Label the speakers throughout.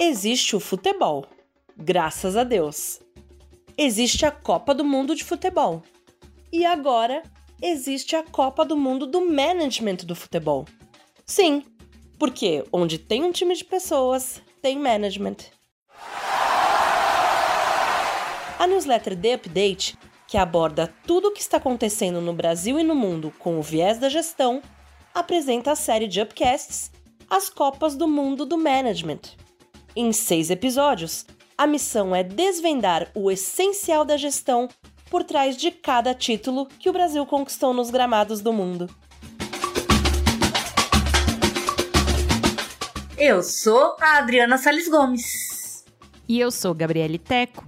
Speaker 1: existe o futebol. Graças a Deus. Existe a Copa do Mundo de Futebol. E agora existe a Copa do Mundo do Management do Futebol. Sim, porque onde tem um time de pessoas, tem management. A newsletter The Update, que aborda tudo o que está acontecendo no Brasil e no mundo com o viés da gestão, apresenta a série de upcasts As Copas do Mundo do Management. Em seis episódios, a missão é desvendar o essencial da gestão por trás de cada título que o Brasil conquistou nos gramados do mundo.
Speaker 2: Eu sou a Adriana Sales Gomes.
Speaker 3: E eu sou Gabriele Teco.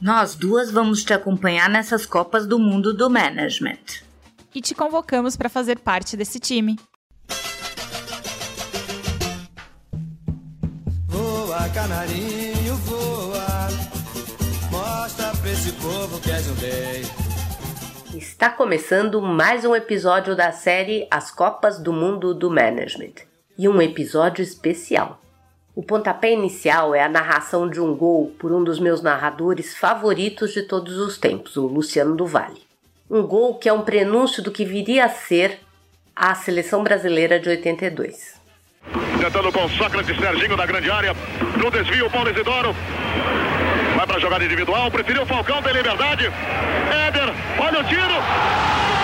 Speaker 2: Nós duas vamos te acompanhar nessas Copas do Mundo do Management.
Speaker 3: E te convocamos para fazer parte desse time.
Speaker 4: Canarinho, voa. Mostra pra esse povo que és um rei.
Speaker 5: Está começando mais um episódio da série As Copas do Mundo do Management e um episódio especial. O pontapé inicial é a narração de um gol por um dos meus narradores favoritos de todos os tempos, o Luciano do Vale. Um gol que é um prenúncio do que viria a ser a seleção brasileira de 82.
Speaker 6: Tentando com Sócrates Serginho da grande área. No desvio, Paulo Isidoro. Vai para a jogada individual. Preferiu o Falcão, tem liberdade. Éder, olha o tiro.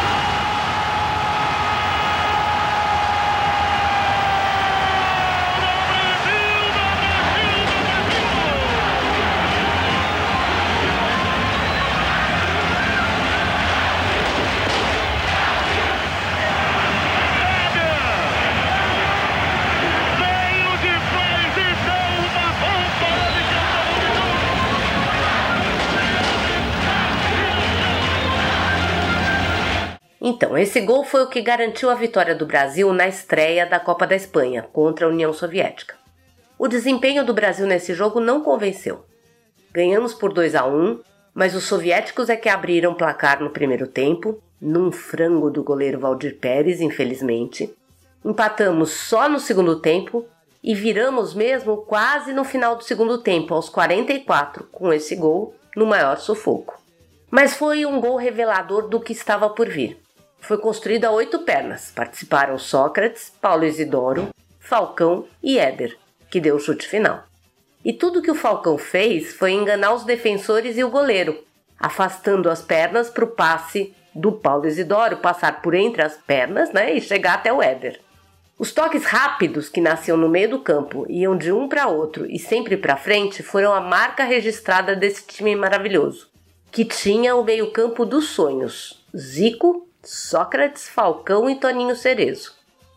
Speaker 5: Então, esse gol foi o que garantiu a vitória do Brasil na estreia da Copa da Espanha contra a União Soviética. O desempenho do Brasil nesse jogo não convenceu. Ganhamos por 2 a 1, mas os soviéticos é que abriram placar no primeiro tempo, num frango do goleiro Valdir Pérez, infelizmente. Empatamos só no segundo tempo e viramos mesmo quase no final do segundo tempo, aos 44, com esse gol no maior sufoco. Mas foi um gol revelador do que estava por vir. Foi construído a oito pernas. Participaram Sócrates, Paulo Isidoro, Falcão e Éder, que deu o chute final. E tudo que o Falcão fez foi enganar os defensores e o goleiro, afastando as pernas para o passe do Paulo Isidoro passar por entre as pernas né, e chegar até o Éder. Os toques rápidos que nasciam no meio do campo, iam de um para outro e sempre para frente, foram a marca registrada desse time maravilhoso, que tinha o meio-campo dos sonhos: Zico, Sócrates, Falcão e Toninho Cerezo.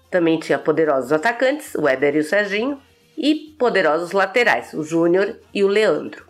Speaker 5: Também tinha poderosos atacantes, o Éder e o Serginho, e poderosos laterais, o Júnior e o Leandro.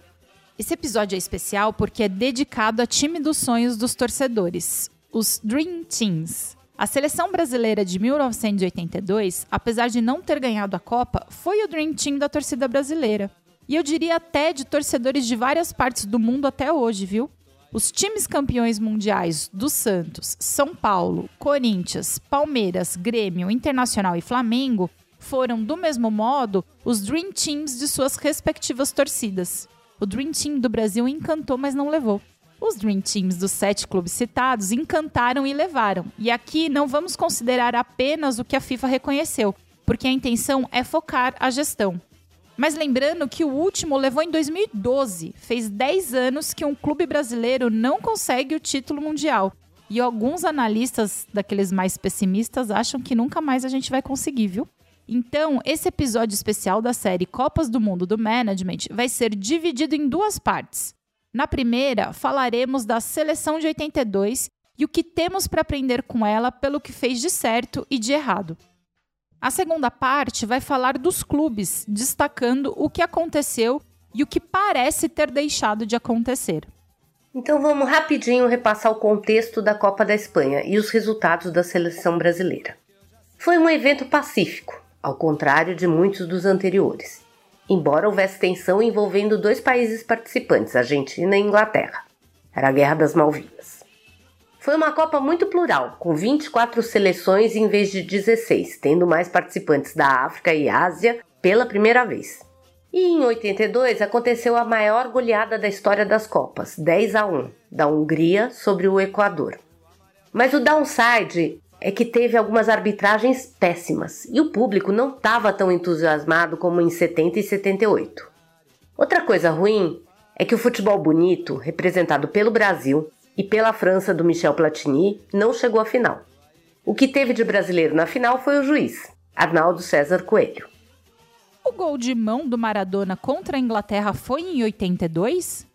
Speaker 3: Esse episódio é especial porque é dedicado a time dos sonhos dos torcedores, os Dream Teams. A seleção brasileira de 1982, apesar de não ter ganhado a Copa, foi o Dream Team da torcida brasileira. E eu diria até de torcedores de várias partes do mundo até hoje, viu? Os times campeões mundiais do Santos, São Paulo, Corinthians, Palmeiras, Grêmio, Internacional e Flamengo foram, do mesmo modo, os Dream Teams de suas respectivas torcidas. O Dream Team do Brasil encantou, mas não levou. Os Dream Teams dos sete clubes citados encantaram e levaram. E aqui não vamos considerar apenas o que a FIFA reconheceu, porque a intenção é focar a gestão. Mas lembrando que o último levou em 2012. Fez 10 anos que um clube brasileiro não consegue o título mundial. E alguns analistas, daqueles mais pessimistas, acham que nunca mais a gente vai conseguir, viu? Então, esse episódio especial da série Copas do Mundo do Management vai ser dividido em duas partes. Na primeira, falaremos da seleção de 82 e o que temos para aprender com ela pelo que fez de certo e de errado. A segunda parte vai falar dos clubes, destacando o que aconteceu e o que parece ter deixado de acontecer.
Speaker 5: Então vamos rapidinho repassar o contexto da Copa da Espanha e os resultados da seleção brasileira. Foi um evento pacífico, ao contrário de muitos dos anteriores, embora houvesse tensão envolvendo dois países participantes, Argentina e Inglaterra. Era a Guerra das Malvinas. Foi uma Copa muito plural, com 24 seleções em vez de 16, tendo mais participantes da África e Ásia pela primeira vez. E em 82 aconteceu a maior goleada da história das Copas, 10 a 1, da Hungria sobre o Equador. Mas o downside é que teve algumas arbitragens péssimas e o público não estava tão entusiasmado como em 70 e 78. Outra coisa ruim é que o futebol bonito, representado pelo Brasil e pela França do Michel Platini, não chegou à final. O que teve de brasileiro na final foi o juiz, Arnaldo César Coelho.
Speaker 3: O gol de mão do Maradona contra a Inglaterra foi em 82?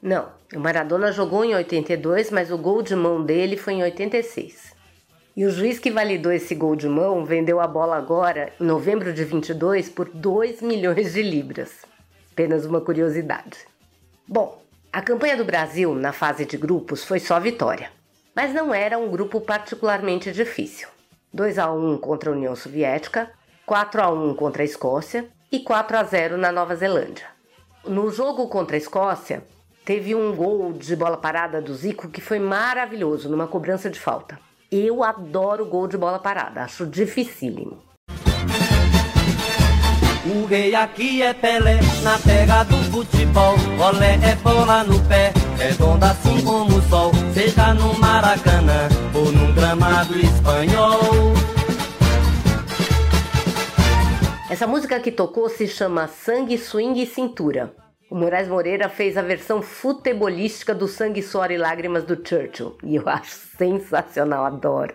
Speaker 5: Não, o Maradona jogou em 82, mas o gol de mão dele foi em 86. E o juiz que validou esse gol de mão vendeu a bola agora, em novembro de 22, por 2 milhões de libras. Apenas uma curiosidade. Bom, a campanha do Brasil na fase de grupos foi só vitória. Mas não era um grupo particularmente difícil. 2 a 1 contra a União Soviética, 4 a 1 contra a Escócia e 4 a 0 na Nova Zelândia. No jogo contra a Escócia, teve um gol de bola parada do Zico que foi maravilhoso, numa cobrança de falta. Eu adoro gol de bola parada, acho dificílimo.
Speaker 4: O rei aqui é Pelé, na terra do futebol. Olé é bola no pé, redonda assim como o sol. Seja no Maracanã ou num gramado espanhol.
Speaker 5: Essa música que tocou se chama Sangue, Swing e Cintura. O Moraes Moreira fez a versão futebolística do Sangue, Suor e Lágrimas do Churchill. E eu acho sensacional, adoro.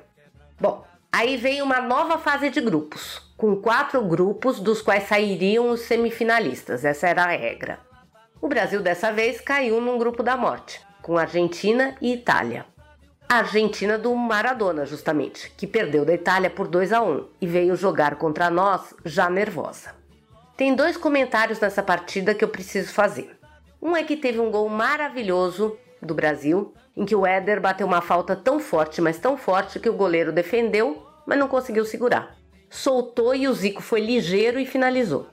Speaker 5: Bom, aí veio uma nova fase de grupos, com quatro grupos dos quais sairiam os semifinalistas. Essa era a regra. O Brasil dessa vez caiu num grupo da morte, com Argentina e Itália. A Argentina do Maradona, justamente, que perdeu da Itália por 2 a 1 e veio jogar contra nós já nervosa. Tem dois comentários nessa partida que eu preciso fazer. Um é que teve um gol maravilhoso do Brasil, em que o Éder bateu uma falta tão forte, mas tão forte que o goleiro defendeu, mas não conseguiu segurar. Soltou e o Zico foi ligeiro e finalizou.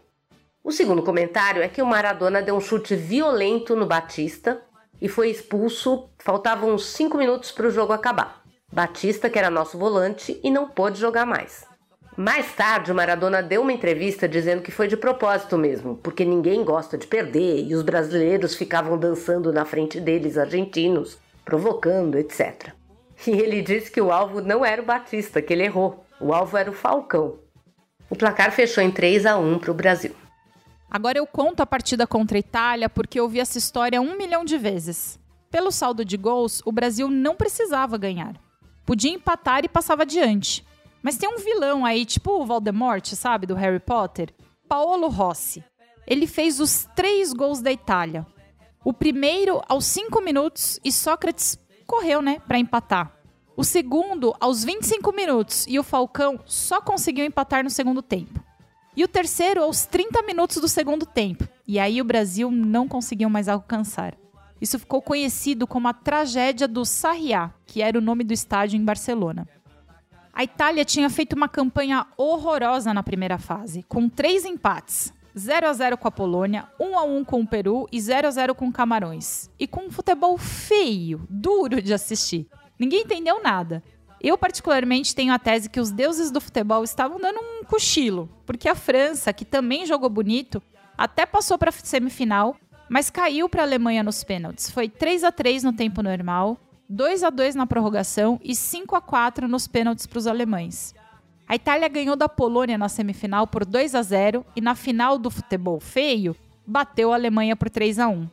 Speaker 5: O segundo comentário é que o Maradona deu um chute violento no Batista e foi expulso. Faltavam uns 5 minutos para o jogo acabar. Batista, que era nosso volante, e não pôde jogar mais. Mais tarde, o Maradona deu uma entrevista dizendo que foi de propósito mesmo, porque ninguém gosta de perder e os brasileiros ficavam dançando na frente deles, argentinos, provocando, etc. E ele disse que o alvo não era o Batista, que ele errou. O alvo era o Falcão. O placar fechou em 3 a 1 para o Brasil.
Speaker 3: Agora eu conto a partida contra a Itália porque eu vi essa história um milhão de vezes. Pelo saldo de gols, o Brasil não precisava ganhar. Podia empatar e passava adiante. Mas tem um vilão aí, tipo o Voldemort, sabe, do Harry Potter? Paolo Rossi. Ele fez os três gols da Itália. O primeiro aos 5 minutos e Sócrates correu, né, para empatar. O segundo aos 25 minutos e o Falcão só conseguiu empatar no segundo tempo. E o terceiro aos 30 minutos do segundo tempo. E aí o Brasil não conseguiu mais alcançar. Isso ficou conhecido como a tragédia do Sarriá, que era o nome do estádio em Barcelona. A Itália tinha feito uma campanha horrorosa na primeira fase, com três empates: 0 a 0 com a Polônia, 1 a 1 com o Peru e 0 a 0 com Camarões. E com um futebol feio, duro de assistir. Ninguém entendeu nada. Eu, particularmente, tenho a tese que os deuses do futebol estavam dando um cochilo, porque a França, que também jogou bonito, até passou para a semifinal, mas caiu para a Alemanha nos pênaltis. Foi 3 a 3 no tempo normal, 2 a 2 na prorrogação e 5 a 4 nos pênaltis para os alemães. A Itália ganhou da Polônia na semifinal por 2 a 0 e na final do futebol feio bateu a Alemanha por 3 a 1.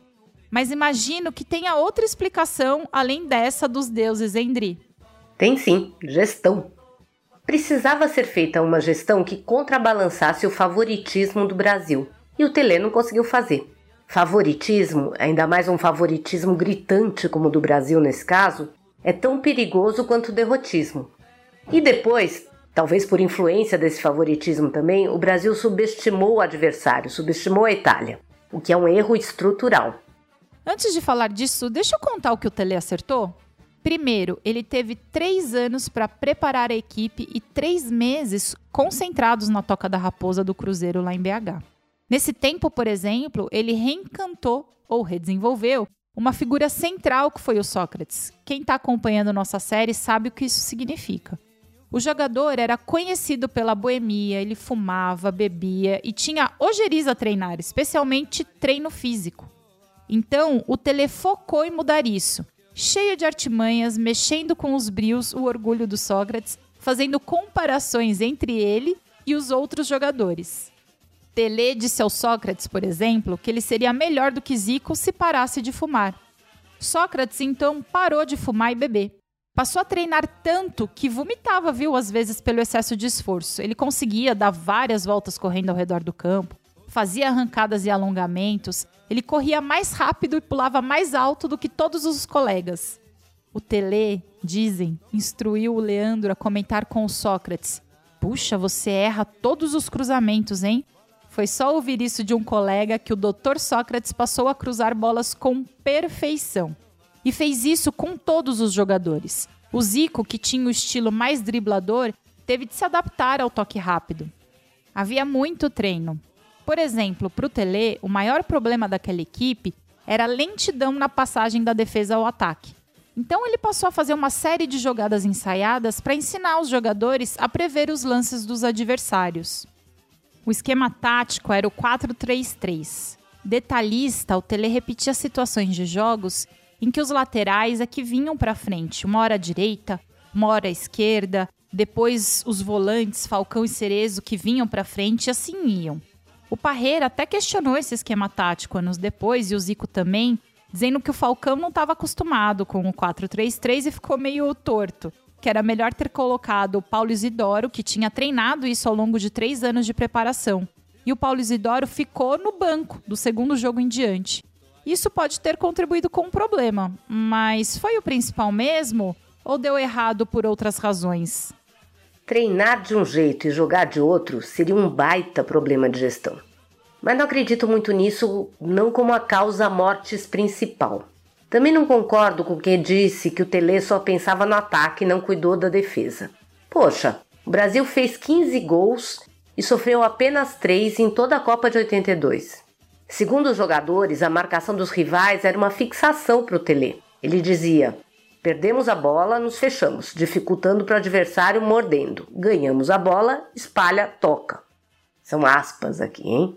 Speaker 3: Mas imagino que tenha outra explicação além dessa dos deuses, Endri.
Speaker 5: Tem sim, gestão. Precisava ser feita uma gestão que contrabalançasse o favoritismo do Brasil, e o Tele não conseguiu fazer. Favoritismo, ainda mais um favoritismo gritante como o do Brasil nesse caso, é tão perigoso quanto o derrotismo. E depois, talvez por influência desse favoritismo também, o Brasil subestimou o adversário, subestimou a Itália, o que é um erro estrutural.
Speaker 3: Antes de falar disso, deixa eu contar o que o Tele acertou? Primeiro, ele teve três anos para preparar a equipe e três meses concentrados na Toca da Raposa do Cruzeiro lá em BH. Nesse tempo, por exemplo, ele reencantou ou redesenvolveu uma figura central que foi o Sócrates. Quem está acompanhando nossa série sabe o que isso significa. O jogador era conhecido pela boemia, ele fumava, bebia e tinha ojeriza a treinar, especialmente treino físico. Então, o Tele focou em mudar isso. Cheio de artimanhas, mexendo com os brios, o orgulho do Sócrates, fazendo comparações entre ele e os outros jogadores. Tele disse ao Sócrates, por exemplo, que ele seria melhor do que Zico se parasse de fumar. Sócrates então parou de fumar e beber. Passou a treinar tanto que vomitava, viu, às vezes pelo excesso de esforço. Ele conseguia dar várias voltas correndo ao redor do campo, fazia arrancadas e alongamentos, ele corria mais rápido e pulava mais alto do que todos os colegas. O Tele, dizem, instruiu o Leandro a comentar com o Sócrates: Puxa, você erra todos os cruzamentos, hein? Foi só ouvir isso de um colega que o Dr. Sócrates passou a cruzar bolas com perfeição. E fez isso com todos os jogadores. O Zico, que tinha o estilo mais driblador, teve de se adaptar ao toque rápido. Havia muito treino. Por exemplo, para o Tele, o maior problema daquela equipe era a lentidão na passagem da defesa ao ataque. Então ele passou a fazer uma série de jogadas ensaiadas para ensinar os jogadores a prever os lances dos adversários. O esquema tático era o 4-3-3. Detalhista, o Tele repetia situações de jogos em que os laterais é que vinham para frente, uma hora à direita, uma hora à esquerda, depois os volantes, Falcão e Cerezo, que vinham para frente e assim iam. O Parreira até questionou esse esquema tático anos depois, e o Zico também, dizendo que o Falcão não estava acostumado com o 4-3-3 e ficou meio torto que era melhor ter colocado o Paulo Isidoro, que tinha treinado isso ao longo de três anos de preparação. E o Paulo Isidoro ficou no banco do segundo jogo em diante. Isso pode ter contribuído com um problema, mas foi o principal mesmo ou deu errado por outras razões?
Speaker 5: Treinar de um jeito e jogar de outro seria um baita problema de gestão. Mas não acredito muito nisso, não como a causa mortes principal. Também não concordo com quem disse que o Tele só pensava no ataque e não cuidou da defesa. Poxa, o Brasil fez 15 gols e sofreu apenas 3 em toda a Copa de 82. Segundo os jogadores, a marcação dos rivais era uma fixação para o Tele. Ele dizia: Perdemos a bola, nos fechamos, dificultando para o adversário mordendo. Ganhamos a bola, espalha, toca. São aspas aqui, hein?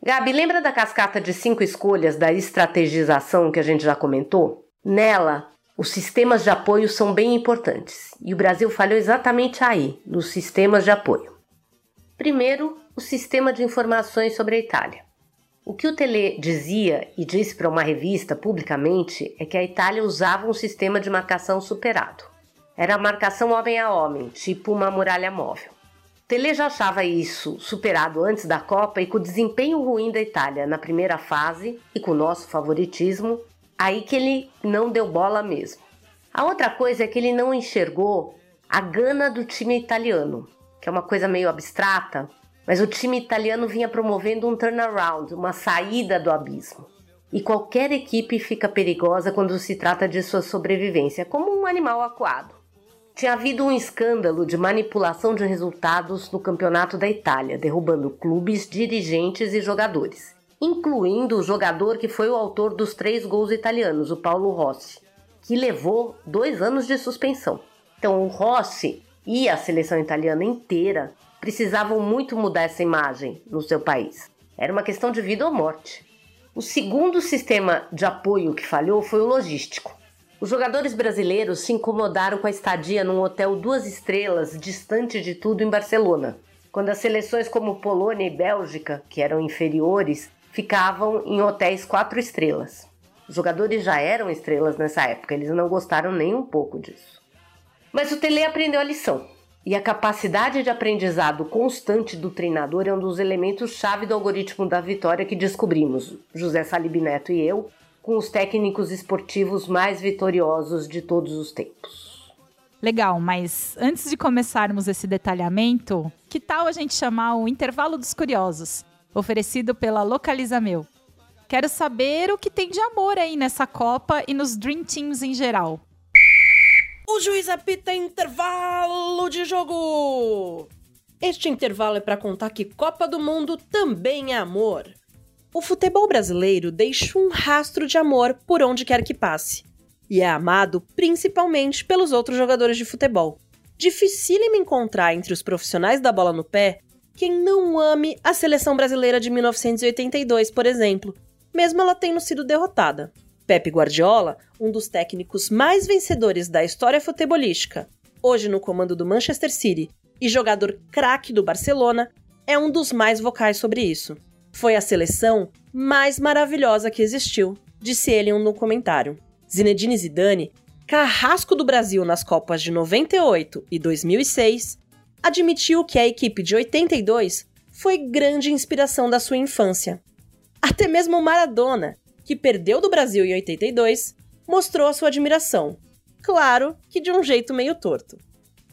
Speaker 5: Gabi, lembra da cascata de cinco escolhas da estrategização que a gente já comentou? Nela, os sistemas de apoio são bem importantes e o Brasil falhou exatamente aí, nos sistemas de apoio. Primeiro, o sistema de informações sobre a Itália. O que o Tele dizia e disse para uma revista publicamente é que a Itália usava um sistema de marcação superado. Era a marcação homem a homem, tipo uma muralha móvel. Tele já achava isso superado antes da Copa e com o desempenho ruim da Itália na primeira fase e com o nosso favoritismo, aí que ele não deu bola mesmo. A outra coisa é que ele não enxergou a gana do time italiano, que é uma coisa meio abstrata, mas o time italiano vinha promovendo um turnaround, uma saída do abismo. E qualquer equipe fica perigosa quando se trata de sua sobrevivência, como um animal acuado. Tinha havido um escândalo de manipulação de resultados no campeonato da Itália, derrubando clubes, dirigentes e jogadores, incluindo o jogador que foi o autor dos três gols italianos, o Paulo Rossi, que levou dois anos de suspensão. Então, o Rossi e a seleção italiana inteira precisavam muito mudar essa imagem no seu país. Era uma questão de vida ou morte. O segundo sistema de apoio que falhou foi o logístico. Os jogadores brasileiros se incomodaram com a estadia num hotel duas estrelas, distante de tudo em Barcelona, quando as seleções como Polônia e Bélgica, que eram inferiores, ficavam em hotéis quatro estrelas. Os jogadores já eram estrelas nessa época, eles não gostaram nem um pouco disso. Mas o Tele aprendeu a lição. E a capacidade de aprendizado constante do treinador é um dos elementos chave do algoritmo da vitória que descobrimos, José Salib Neto e eu, com os técnicos esportivos mais vitoriosos de todos os tempos.
Speaker 3: Legal, mas antes de começarmos esse detalhamento, que tal a gente chamar o intervalo dos curiosos, oferecido pela Localiza Meu? Quero saber o que tem de amor aí nessa Copa e nos Dream Teams em geral.
Speaker 1: O juiz apita intervalo de jogo! Este intervalo é para contar que Copa do Mundo também é amor. O futebol brasileiro deixa um rastro de amor por onde quer que passe, e é amado principalmente pelos outros jogadores de futebol. dificílimo encontrar entre os profissionais da bola no pé quem não ame a seleção brasileira de 1982, por exemplo, mesmo ela tendo sido derrotada. Pepe Guardiola, um dos técnicos mais vencedores da história futebolística, hoje no comando do Manchester City e jogador craque do Barcelona, é um dos mais vocais sobre isso. Foi a seleção mais maravilhosa que existiu, disse ele em um documentário. Zinedine Zidane, carrasco do Brasil nas Copas de 98 e 2006, admitiu que a equipe de 82 foi grande inspiração da sua infância. Até mesmo Maradona, que perdeu do Brasil em 82, mostrou a sua admiração. Claro que de um jeito meio torto.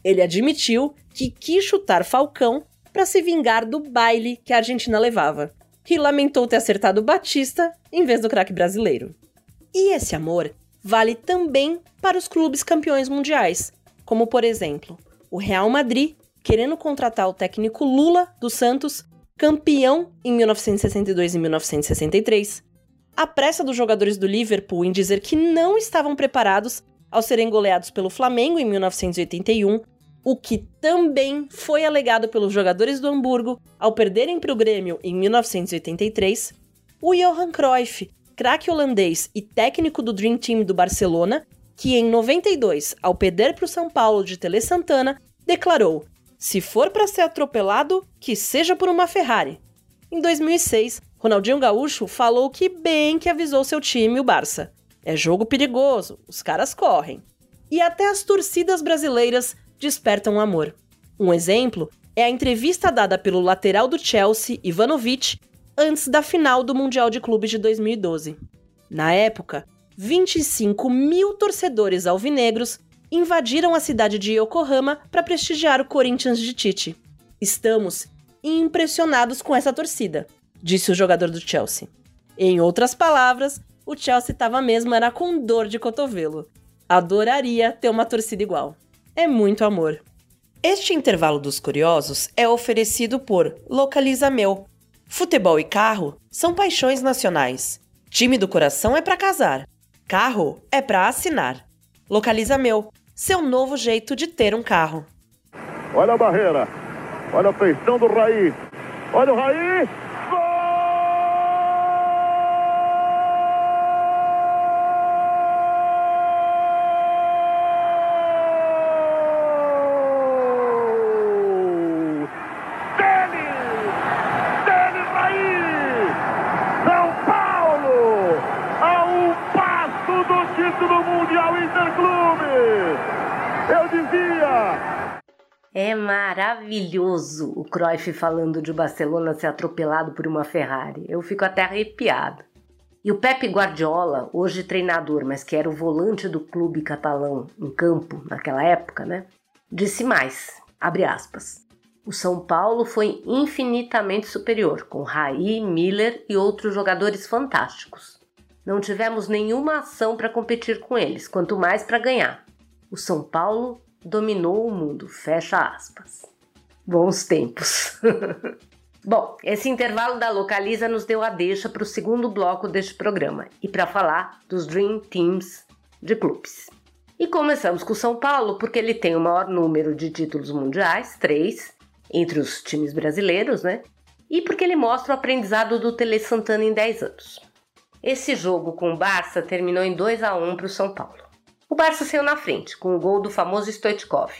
Speaker 1: Ele admitiu que quis chutar Falcão para se vingar do baile que a Argentina levava, e lamentou ter acertado Batista em vez do craque brasileiro. E esse amor vale também para os clubes campeões mundiais, como por exemplo, o Real Madrid querendo contratar o técnico Lula dos Santos, campeão em 1962 e 1963, a pressa dos jogadores do Liverpool em dizer que não estavam preparados ao serem goleados pelo Flamengo em 1981, o que também foi alegado pelos jogadores do Hamburgo ao perderem para o Grêmio em 1983, o Johan Cruyff, craque holandês e técnico do Dream Team do Barcelona, que em 92, ao perder para o São Paulo de Tele Santana, declarou: se for para ser atropelado, que seja por uma Ferrari. Em 2006, Ronaldinho Gaúcho falou que bem que avisou seu time, o Barça. É jogo perigoso, os caras correm. E até as torcidas brasileiras despertam amor. Um exemplo é a entrevista dada pelo lateral do Chelsea, Ivanovic, antes da final do Mundial de Clubes de 2012. Na época, 25 mil torcedores alvinegros invadiram a cidade de Yokohama para prestigiar o Corinthians de Tite. Estamos impressionados com essa torcida disse o jogador do Chelsea. Em outras palavras, o Chelsea estava mesmo era com dor de cotovelo. Adoraria ter uma torcida igual. É muito amor. Este intervalo dos curiosos é oferecido por Localiza Meu. Futebol e carro são paixões nacionais. Time do coração é para casar. Carro é para assinar. Localiza Meu, seu novo jeito de ter um carro.
Speaker 6: Olha a barreira. Olha a feição do Raí. Olha o Raí.
Speaker 5: Maravilhoso o Cruyff falando de Barcelona ser atropelado por uma Ferrari. Eu fico até arrepiado. E o Pepe Guardiola, hoje treinador, mas que era o volante do clube catalão em campo naquela época, né? Disse mais, abre aspas. O São Paulo foi infinitamente superior, com Raí, Miller e outros jogadores fantásticos. Não tivemos nenhuma ação para competir com eles, quanto mais para ganhar. O São Paulo dominou o mundo, fecha aspas. Bons tempos. Bom, esse intervalo da Localiza nos deu a deixa para o segundo bloco deste programa e para falar dos Dream Teams de clubes. E começamos com o São Paulo porque ele tem o maior número de títulos mundiais, três, entre os times brasileiros, né? E porque ele mostra o aprendizado do Tele Santana em 10 anos. Esse jogo com o Barça terminou em 2 a 1 para o São Paulo. O Barça saiu na frente, com o gol do famoso Stoichkov.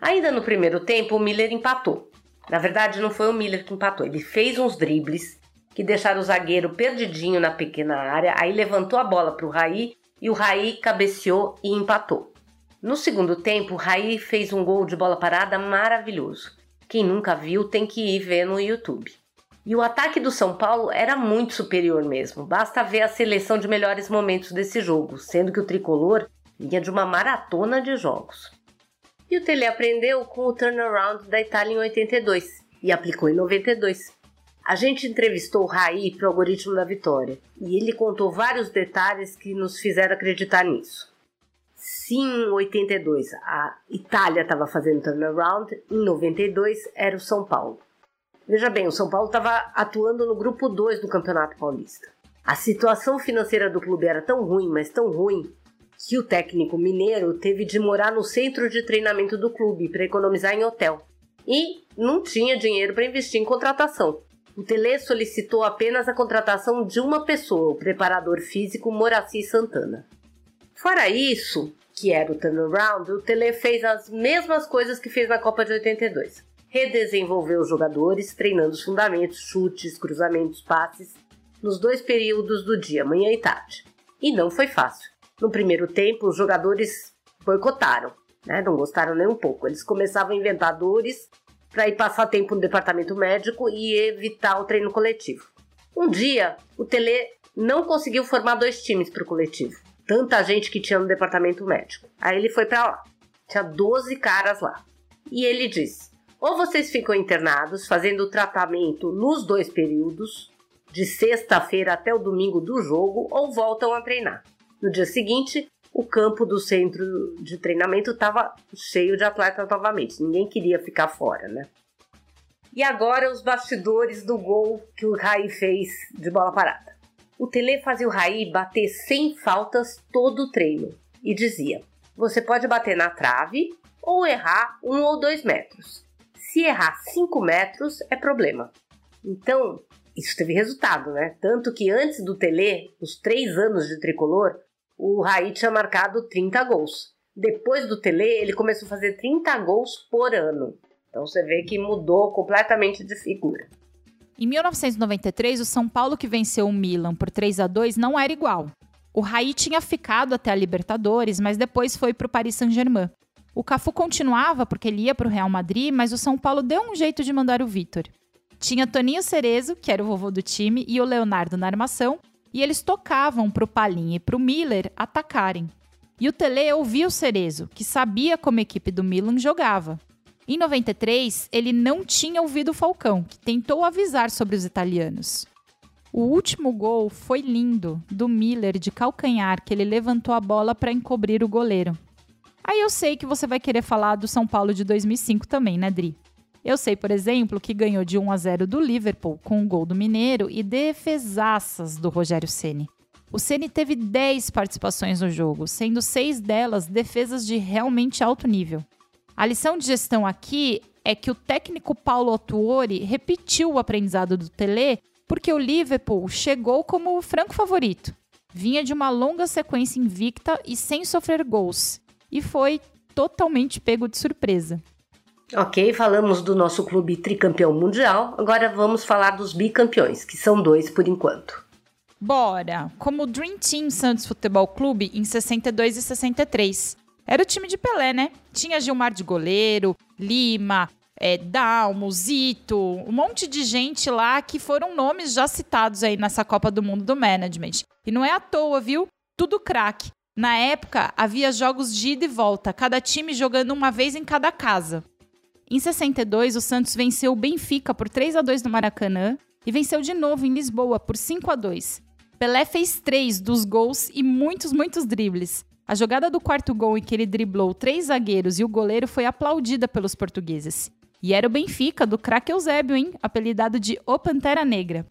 Speaker 5: Ainda no primeiro tempo, o Miller empatou. Na verdade, não foi o Miller que empatou, ele fez uns dribles que deixaram o zagueiro perdidinho na pequena área, aí levantou a bola para o Raí e o Raí cabeceou e empatou. No segundo tempo, o Raí fez um gol de bola parada maravilhoso. Quem nunca viu tem que ir ver no YouTube. E o ataque do São Paulo era muito superior mesmo, basta ver a seleção de melhores momentos desse jogo, sendo que o tricolor vinha de uma maratona de jogos. E o Tele aprendeu com o turnaround da Itália em 82 e aplicou em 92. A gente entrevistou o Raí para o algoritmo da vitória e ele contou vários detalhes que nos fizeram acreditar nisso. Se em 82 a Itália estava fazendo turnaround, em 92 era o São Paulo. Veja bem, o São Paulo estava atuando no grupo 2 do Campeonato Paulista. A situação financeira do clube era tão ruim, mas tão ruim, que o técnico mineiro teve de morar no centro de treinamento do clube para economizar em hotel e não tinha dinheiro para investir em contratação. O Tele solicitou apenas a contratação de uma pessoa, o preparador físico Moraci Santana. Fora isso, que era o turnaround, o Tele fez as mesmas coisas que fez na Copa de 82. Redesenvolveu os jogadores, treinando os fundamentos, chutes, cruzamentos, passes, nos dois períodos do dia, manhã e tarde. E não foi fácil. No primeiro tempo, os jogadores boicotaram, né? não gostaram nem um pouco. Eles começavam a inventar dores para ir passar tempo no departamento médico e evitar o treino coletivo. Um dia, o Tele não conseguiu formar dois times para o coletivo. Tanta gente que tinha no departamento médico. Aí ele foi para lá. Tinha 12 caras lá. E ele disse: ou vocês ficam internados fazendo o tratamento nos dois períodos, de sexta-feira até o domingo do jogo, ou voltam a treinar. No dia seguinte, o campo do centro de treinamento estava cheio de atletas novamente. Ninguém queria ficar fora, né? E agora os bastidores do gol que o Raí fez de bola parada. O Tele fazia o Raí bater sem faltas todo o treino e dizia: você pode bater na trave ou errar um ou dois metros. Se errar cinco metros é problema. Então, isso teve resultado, né? Tanto que antes do Tele, os três anos de tricolor, o Raí tinha marcado 30 gols. Depois do Tele, ele começou a fazer 30 gols por ano. Então você vê que mudou completamente de figura.
Speaker 3: Em 1993, o São Paulo que venceu o Milan por 3 a 2 não era igual. O Raí tinha ficado até a Libertadores, mas depois foi para o Paris Saint-Germain. O Cafu continuava porque ele ia para o Real Madrid, mas o São Paulo deu um jeito de mandar o Vitor. Tinha Toninho Cerezo, que era o vovô do time, e o Leonardo na armação, e eles tocavam para o Palim e para o Miller atacarem. E o Tele ouvia o Cerezo, que sabia como a equipe do Milan jogava. Em 93, ele não tinha ouvido o Falcão, que tentou avisar sobre os italianos. O último gol foi lindo, do Miller de calcanhar, que ele levantou a bola para encobrir o goleiro. Aí eu sei que você vai querer falar do São Paulo de 2005 também, né, Dri? Eu sei, por exemplo, que ganhou de 1 a 0 do Liverpool com um gol do Mineiro e defesaças do Rogério Ceni. O Ceni teve 10 participações no jogo, sendo seis delas defesas de realmente alto nível. A lição de gestão aqui é que o técnico Paulo Autuori repetiu o aprendizado do Tele porque o Liverpool chegou como o franco favorito. Vinha de uma longa sequência invicta e sem sofrer gols, e foi totalmente pego de surpresa.
Speaker 5: Ok, falamos do nosso clube tricampeão mundial, agora vamos falar dos bicampeões, que são dois por enquanto.
Speaker 3: Bora! Como o Dream Team Santos Futebol Clube em 62 e 63. Era o time de Pelé, né? Tinha Gilmar de goleiro, Lima, é, Dalmo, Zito, um monte de gente lá que foram nomes já citados aí nessa Copa do Mundo do Management. E não é à toa, viu? Tudo craque. Na época, havia jogos de ida e volta, cada time jogando uma vez em cada casa. Em 62, o Santos venceu o Benfica por 3 a 2 no Maracanã e venceu de novo em Lisboa por 5 a 2. Pelé fez três dos gols e muitos, muitos dribles. A jogada do quarto gol em que ele driblou três zagueiros e o goleiro foi aplaudida pelos portugueses. E era o Benfica, do craque Eusébio, hein? apelidado de O Pantera Negra.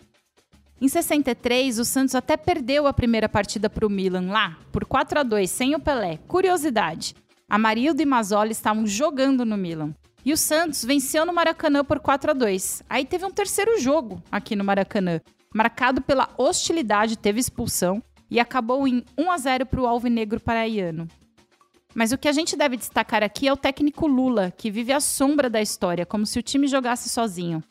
Speaker 3: Em 63, o Santos até perdeu a primeira partida para o Milan lá, por 4 a 2 sem o Pelé. Curiosidade: Amarildo e Mazzoli estavam jogando no Milan. E o Santos venceu no Maracanã por 4 a 2. Aí teve um terceiro jogo aqui no Maracanã, marcado pela hostilidade, teve expulsão e acabou em 1 a 0 para o Alvinegro Paraiano. Mas o que a gente deve destacar aqui é o técnico Lula, que vive à sombra da história, como se o time jogasse sozinho.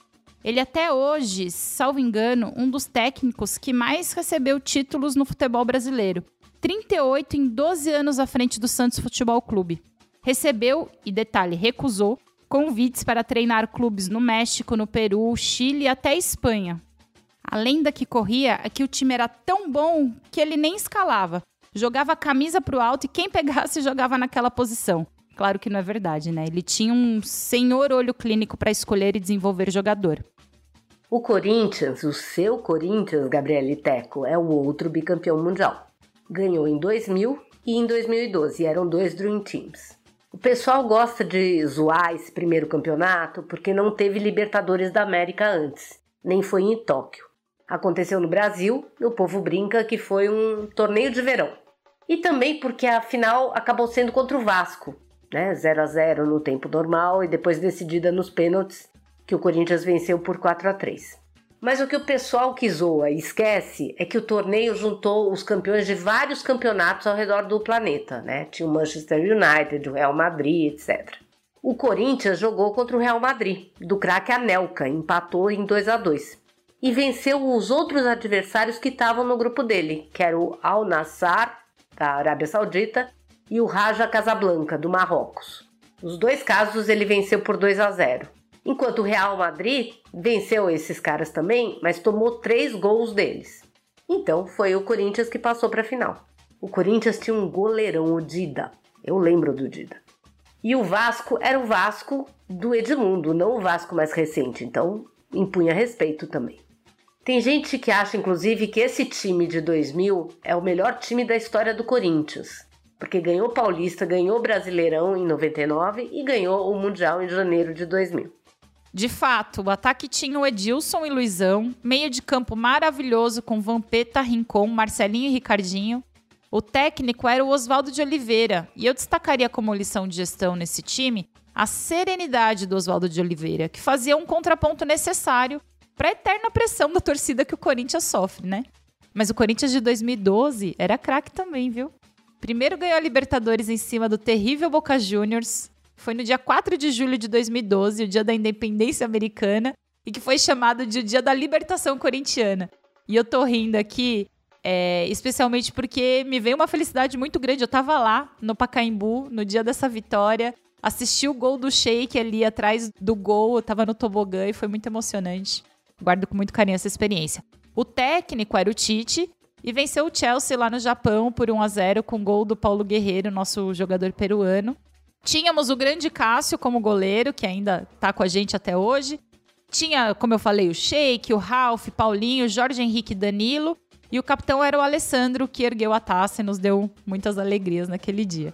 Speaker 3: Ele até hoje, salvo engano, um dos técnicos que mais recebeu títulos no futebol brasileiro. 38 em 12 anos à frente do Santos Futebol Clube. Recebeu, e detalhe, recusou convites para treinar clubes no México, no Peru, Chile e até Espanha. A lenda que corria é que o time era tão bom que ele nem escalava. Jogava a camisa para o alto e quem pegasse jogava naquela posição. Claro que não é verdade, né? Ele tinha um senhor olho clínico para escolher e desenvolver jogador.
Speaker 5: O Corinthians, o seu Corinthians, Gabriele Teco, é o outro bicampeão mundial. Ganhou em 2000 e em 2012, eram dois Dream Teams. O pessoal gosta de zoar esse primeiro campeonato porque não teve Libertadores da América antes, nem foi em Tóquio. Aconteceu no Brasil e o povo brinca que foi um torneio de verão. e também porque a final acabou sendo contra o Vasco, né? 0 a 0 no tempo normal e depois decidida nos pênaltis, que o Corinthians venceu por 4 a 3. Mas o que o pessoal que zoa e esquece é que o torneio juntou os campeões de vários campeonatos ao redor do planeta, né? Tinha o Manchester United, o Real Madrid, etc. O Corinthians jogou contra o Real Madrid, do craque Anelka, empatou em 2 a 2 e venceu os outros adversários que estavam no grupo dele, que era o Al Nassr da Arábia Saudita e o Raja Casablanca do Marrocos. Nos dois casos ele venceu por 2 a 0. Enquanto o Real Madrid venceu esses caras também, mas tomou três gols deles. Então foi o Corinthians que passou para a final. O Corinthians tinha um goleirão, o Dida. Eu lembro do Dida. E o Vasco era o Vasco do Edmundo, não o Vasco mais recente, então impunha respeito também. Tem gente que acha, inclusive, que esse time de 2000 é o melhor time da história do Corinthians, porque ganhou Paulista, ganhou Brasileirão em 99 e ganhou o Mundial em janeiro de 2000.
Speaker 3: De fato, o ataque tinha o Edilson e Luizão, meio de campo maravilhoso com Vampeta, Rincon, Marcelinho e Ricardinho, o técnico era o Oswaldo de Oliveira, e eu destacaria como lição de gestão nesse time a serenidade do Oswaldo de Oliveira, que fazia um contraponto necessário para a eterna pressão da torcida que o Corinthians sofre, né? Mas o Corinthians de 2012 era craque também, viu? Primeiro ganhou a Libertadores em cima do terrível Boca Juniors. Foi no dia 4 de julho de 2012, o dia da independência americana, e que foi chamado de o dia da libertação corintiana. E eu tô rindo aqui é, especialmente porque me veio uma felicidade muito grande. Eu tava lá no Pacaembu, no dia dessa vitória, assisti o gol do Sheik ali atrás do gol, eu tava no tobogã e foi muito emocionante. Guardo com muito carinho essa experiência. O técnico era o Tite e venceu o Chelsea lá no Japão por 1 a 0 com gol do Paulo Guerreiro, nosso jogador peruano. Tínhamos o grande Cássio como goleiro, que ainda tá com a gente até hoje. Tinha, como eu falei, o Sheik, o Ralph, Paulinho, Jorge Henrique Danilo e o capitão era o Alessandro, que ergueu a taça e nos deu muitas alegrias naquele dia.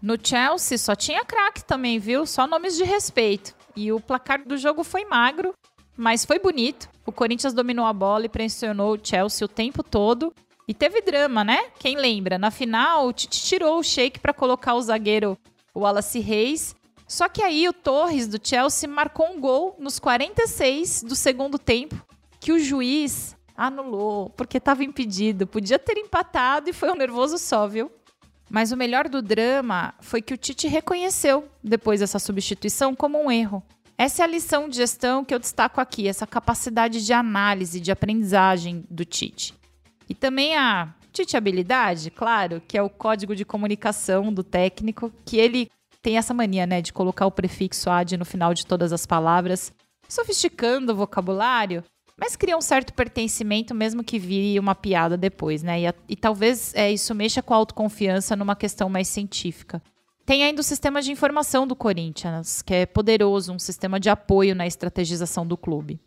Speaker 3: No Chelsea só tinha craque também, viu? Só nomes de respeito. E o placar do jogo foi magro, mas foi bonito. O Corinthians dominou a bola e pressionou o Chelsea o tempo todo. E teve drama, né? Quem lembra? Na final, o Tite tirou o Sheik para colocar o zagueiro Wallace Reis. Só que aí o Torres do Chelsea marcou um gol nos 46 do segundo tempo que o juiz anulou, porque estava impedido. Podia ter empatado e foi um nervoso só, viu? Mas o melhor do drama foi que o Tite reconheceu, depois dessa substituição, como um erro. Essa é a lição de gestão que eu destaco aqui, essa capacidade de análise, de aprendizagem do Tite. E também a Tite-habilidade, claro, que é o código de comunicação do técnico, que ele tem essa mania, né, de colocar o prefixo ad no final de todas as palavras, sofisticando o vocabulário, mas cria um certo pertencimento, mesmo que vire uma piada depois, né? E, e talvez é, isso mexa com a autoconfiança numa questão mais científica. Tem ainda o sistema de informação do Corinthians, que é poderoso, um sistema de apoio na estrategização do clube.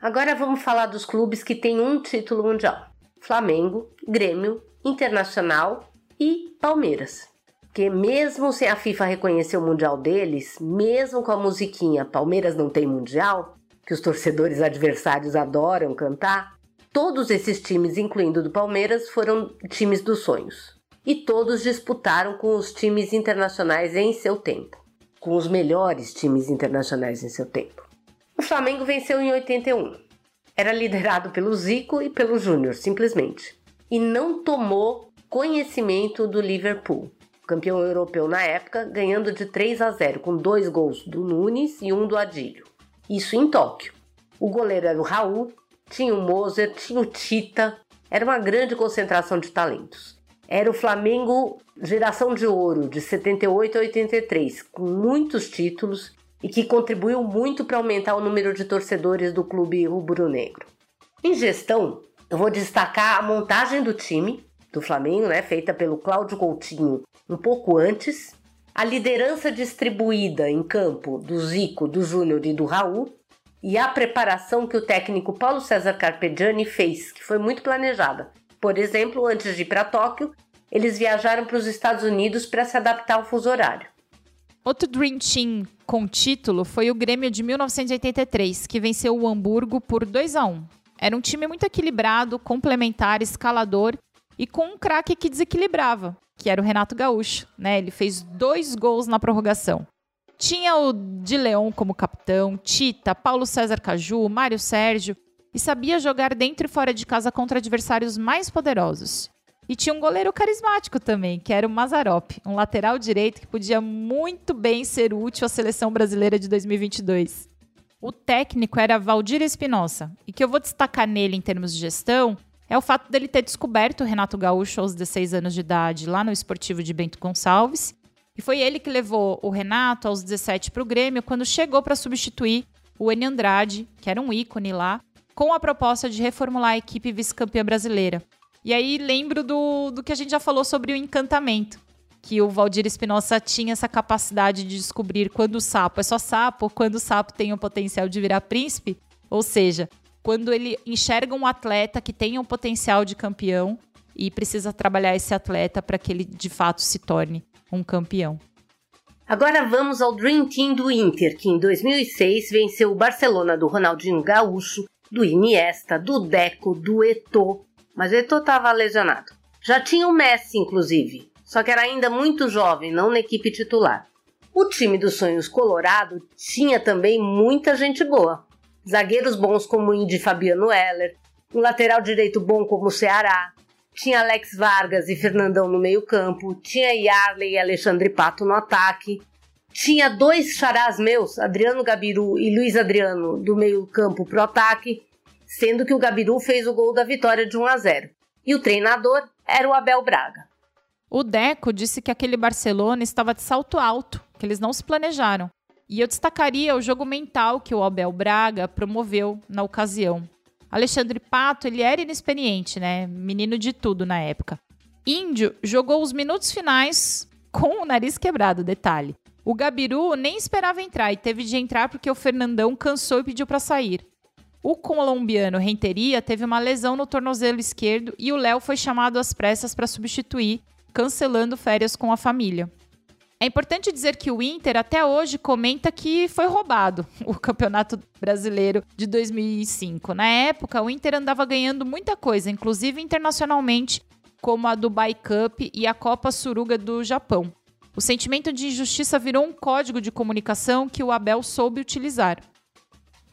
Speaker 5: Agora vamos falar dos clubes que têm um título mundial: Flamengo, Grêmio, Internacional e Palmeiras. Porque mesmo sem a FIFA reconhecer o mundial deles, mesmo com a musiquinha Palmeiras não tem mundial, que os torcedores adversários adoram cantar, todos esses times, incluindo o do Palmeiras, foram times dos sonhos. E todos disputaram com os times internacionais em seu tempo, com os melhores times internacionais em seu tempo. O Flamengo venceu em 81. Era liderado pelo Zico e pelo Júnior, simplesmente. E não tomou conhecimento do Liverpool, campeão europeu na época, ganhando de 3 a 0, com dois gols do Nunes e um do Adílio. Isso em Tóquio. O goleiro era o Raul, tinha o Moser, tinha o Tita. Era uma grande concentração de talentos. Era o Flamengo geração de ouro, de 78 a 83, com muitos títulos e que contribuiu muito para aumentar o número de torcedores do clube rubro-negro. Em gestão, eu vou destacar a montagem do time do Flamengo, né, feita pelo Cláudio Coutinho um pouco antes, a liderança distribuída em campo do Zico, do Júnior e do Raul, e a preparação que o técnico Paulo César Carpegiani fez, que foi muito planejada. Por exemplo, antes de ir para Tóquio, eles viajaram para os Estados Unidos para se adaptar ao fuso horário.
Speaker 3: Outro Dream Team com título foi o Grêmio de 1983, que venceu o Hamburgo por 2 a 1. Era um time muito equilibrado, complementar, escalador e com um craque que desequilibrava, que era o Renato Gaúcho, né? Ele fez dois gols na prorrogação. Tinha o de Leon como capitão, Tita, Paulo César Caju, Mário Sérgio, e sabia jogar dentro e fora de casa contra adversários mais poderosos. E tinha um goleiro carismático também, que era o Mazarop, um lateral direito que podia muito bem ser útil à seleção brasileira de 2022. O técnico era Valdir Espinosa, e que eu vou destacar nele em termos de gestão é o fato dele ter descoberto o Renato Gaúcho aos 16 anos de idade lá no Esportivo de Bento Gonçalves. E foi ele que levou o Renato aos 17 para o Grêmio quando chegou para substituir o Eni Andrade, que era um ícone lá, com a proposta de reformular a equipe vice-campeã brasileira. E aí lembro do, do que a gente já falou sobre o encantamento, que o Valdir Espinosa tinha essa capacidade de descobrir quando o sapo é só sapo quando o sapo tem o potencial de virar príncipe. Ou seja, quando ele enxerga um atleta que tem o potencial de campeão e precisa trabalhar esse atleta para que ele de fato se torne um campeão.
Speaker 5: Agora vamos ao Dream Team do Inter, que em 2006 venceu o Barcelona do Ronaldinho Gaúcho, do Iniesta, do Deco, do Eto'o, mas o estava lesionado. Já tinha o Messi, inclusive, só que era ainda muito jovem, não na equipe titular. O time dos sonhos colorado tinha também muita gente boa. Zagueiros bons como o Indy Fabiano Heller, um lateral direito bom como o Ceará, tinha Alex Vargas e Fernandão no meio-campo, tinha Yarley e Alexandre Pato no ataque, tinha dois charás meus, Adriano Gabiru e Luiz Adriano, do meio-campo pro ataque, sendo que o Gabiru fez o gol da vitória de 1 a 0. E o treinador era o Abel Braga.
Speaker 3: O Deco disse que aquele Barcelona estava de salto alto, que eles não se planejaram. E eu destacaria o jogo mental que o Abel Braga promoveu na ocasião. Alexandre Pato, ele era inexperiente, né? Menino de tudo na época. Índio jogou os minutos finais com o nariz quebrado, detalhe. O Gabiru nem esperava entrar e teve de entrar porque o Fernandão cansou e pediu para sair. O colombiano Renteria teve uma lesão no tornozelo esquerdo e o Léo foi chamado às pressas para substituir, cancelando férias com a família. É importante dizer que o Inter até hoje comenta que foi roubado o Campeonato Brasileiro de 2005. Na época, o Inter andava ganhando muita coisa, inclusive internacionalmente, como a Dubai Cup e a Copa Suruga do Japão. O sentimento de injustiça virou um código de comunicação que o Abel soube utilizar.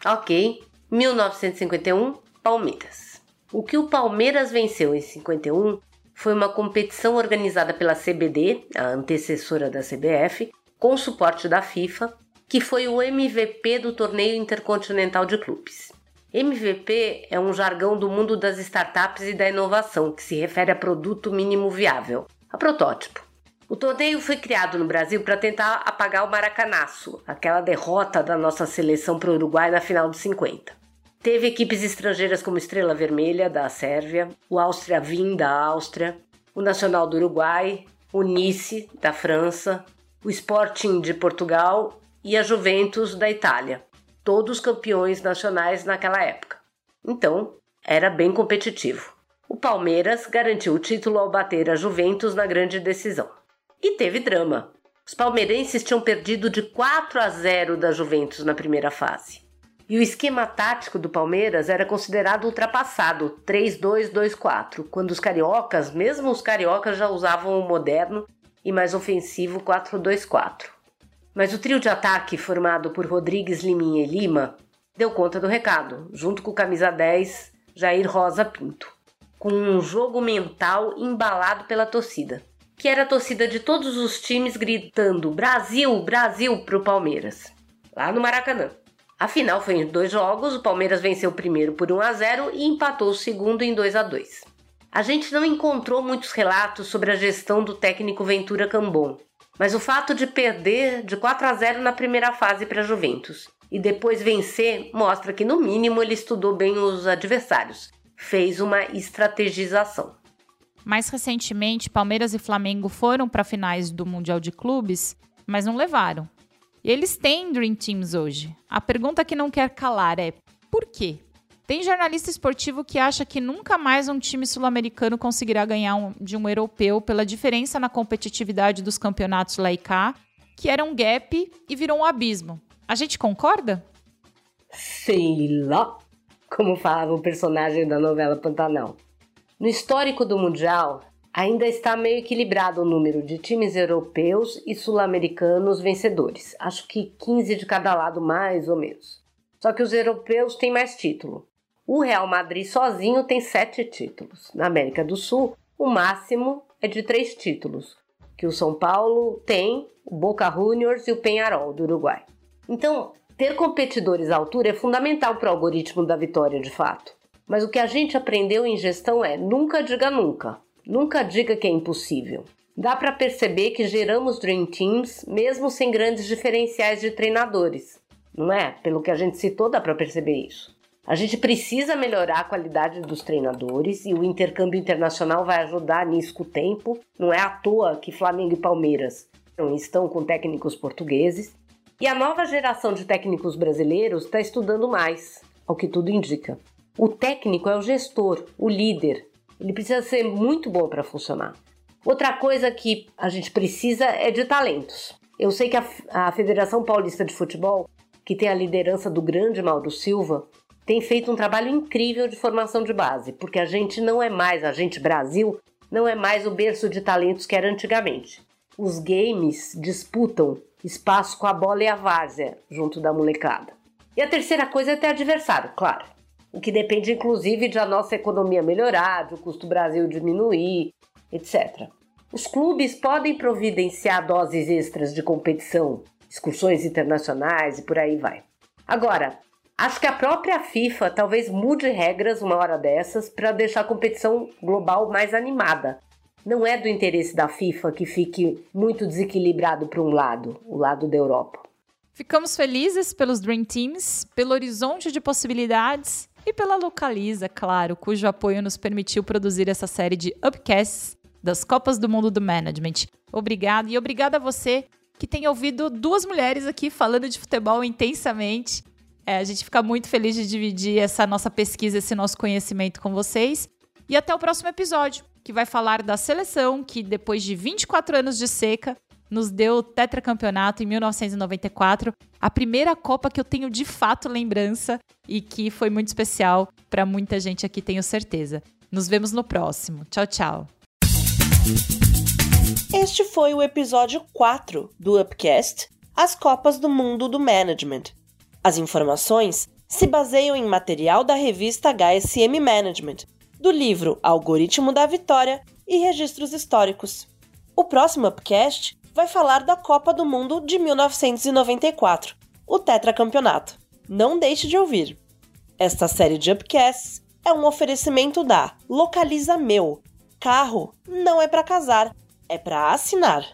Speaker 5: Ok. 1951, Palmeiras. O que o Palmeiras venceu em 51 foi uma competição organizada pela CBD, a antecessora da CBF, com suporte da FIFA, que foi o MVP do Torneio Intercontinental de Clubes. MVP é um jargão do mundo das startups e da inovação, que se refere a produto mínimo viável, a protótipo. O torneio foi criado no Brasil para tentar apagar o maracanaço, aquela derrota da nossa seleção para o Uruguai na final dos 50. Teve equipes estrangeiras como Estrela Vermelha, da Sérvia, o Áustria Vim, da Áustria, o Nacional do Uruguai, o Nice, da França, o Sporting de Portugal e a Juventus da Itália, todos campeões nacionais naquela época. Então, era bem competitivo. O Palmeiras garantiu o título ao bater a Juventus na grande decisão. E teve drama. Os palmeirenses tinham perdido de 4 a 0 da Juventus na primeira fase. E o esquema tático do Palmeiras era considerado ultrapassado, 3-2-2-4, quando os cariocas, mesmo os cariocas, já usavam o moderno e mais ofensivo 4-2-4. Mas o trio de ataque, formado por Rodrigues, Liminha e Lima, deu conta do recado, junto com o camisa 10, Jair Rosa Pinto, com um jogo mental embalado pela torcida, que era a torcida de todos os times gritando Brasil, Brasil para o Palmeiras, lá no Maracanã. A final foi em dois jogos, o Palmeiras venceu o primeiro por 1 a 0 e empatou o segundo em 2 a 2. A gente não encontrou muitos relatos sobre a gestão do técnico Ventura Cambon, mas o fato de perder de 4 a 0 na primeira fase para a Juventus e depois vencer mostra que no mínimo ele estudou bem os adversários, fez uma estrategização.
Speaker 3: Mais recentemente, Palmeiras e Flamengo foram para finais do Mundial de Clubes, mas não levaram. E eles têm Dream Teams hoje. A pergunta que não quer calar é: por quê? Tem jornalista esportivo que acha que nunca mais um time sul-americano conseguirá ganhar um, de um europeu pela diferença na competitividade dos campeonatos lá e cá, que era um gap e virou um abismo. A gente concorda?
Speaker 5: Sei lá, como falava o personagem da novela Pantanal. No histórico do Mundial, ainda está meio equilibrado o número de times europeus e sul-americanos vencedores. Acho que 15 de cada lado, mais ou menos. Só que os europeus têm mais título. O Real Madrid sozinho tem sete títulos. Na América do Sul, o máximo é de três títulos, que o São Paulo tem, o Boca Juniors e o Penharol do Uruguai. Então, ter competidores à altura é fundamental para o algoritmo da vitória, de fato. Mas o que a gente aprendeu em gestão é nunca diga nunca. Nunca diga que é impossível. Dá para perceber que geramos Dream Teams mesmo sem grandes diferenciais de treinadores. Não é? Pelo que a gente citou, dá para perceber isso. A gente precisa melhorar a qualidade dos treinadores e o intercâmbio internacional vai ajudar nisso com o tempo. Não é à toa que Flamengo e Palmeiras estão com técnicos portugueses. E a nova geração de técnicos brasileiros está estudando mais, ao que tudo indica. O técnico é o gestor, o líder, ele precisa ser muito bom para funcionar. Outra coisa que a gente precisa é de talentos. Eu sei que a, a Federação Paulista de Futebol, que tem a liderança do grande Mauro Silva, tem feito um trabalho incrível de formação de base, porque a gente não é mais, a gente Brasil, não é mais o berço de talentos que era antigamente. Os games disputam espaço com a bola e a várzea junto da molecada. E a terceira coisa é ter adversário, claro o que depende inclusive de a nossa economia melhorar, de o custo Brasil diminuir, etc. Os clubes podem providenciar doses extras de competição, excursões internacionais e por aí vai. Agora, acho que a própria FIFA talvez mude regras uma hora dessas para deixar a competição global mais animada. Não é do interesse da FIFA que fique muito desequilibrado para um lado, o lado da Europa.
Speaker 3: Ficamos felizes pelos Dream Teams, pelo horizonte de possibilidades e pela Localiza, claro, cujo apoio nos permitiu produzir essa série de upcasts das Copas do Mundo do Management. Obrigado e obrigada a você que tem ouvido duas mulheres aqui falando de futebol intensamente. É, a gente fica muito feliz de dividir essa nossa pesquisa, esse nosso conhecimento com vocês. E até o próximo episódio, que vai falar da seleção que, depois de 24 anos de seca, nos deu o tetracampeonato em 1994, a primeira Copa que eu tenho de fato lembrança e que foi muito especial para muita gente aqui, tenho certeza. Nos vemos no próximo. Tchau, tchau.
Speaker 1: Este foi o episódio 4 do Upcast As Copas do Mundo do Management. As informações se baseiam em material da revista HSM Management, do livro Algoritmo da Vitória e Registros Históricos. O próximo Upcast vai falar da Copa do Mundo de 1994, o tetracampeonato. Não deixe de ouvir. Esta série de upcasts é um oferecimento da Localiza Meu. Carro não é para casar, é para assinar.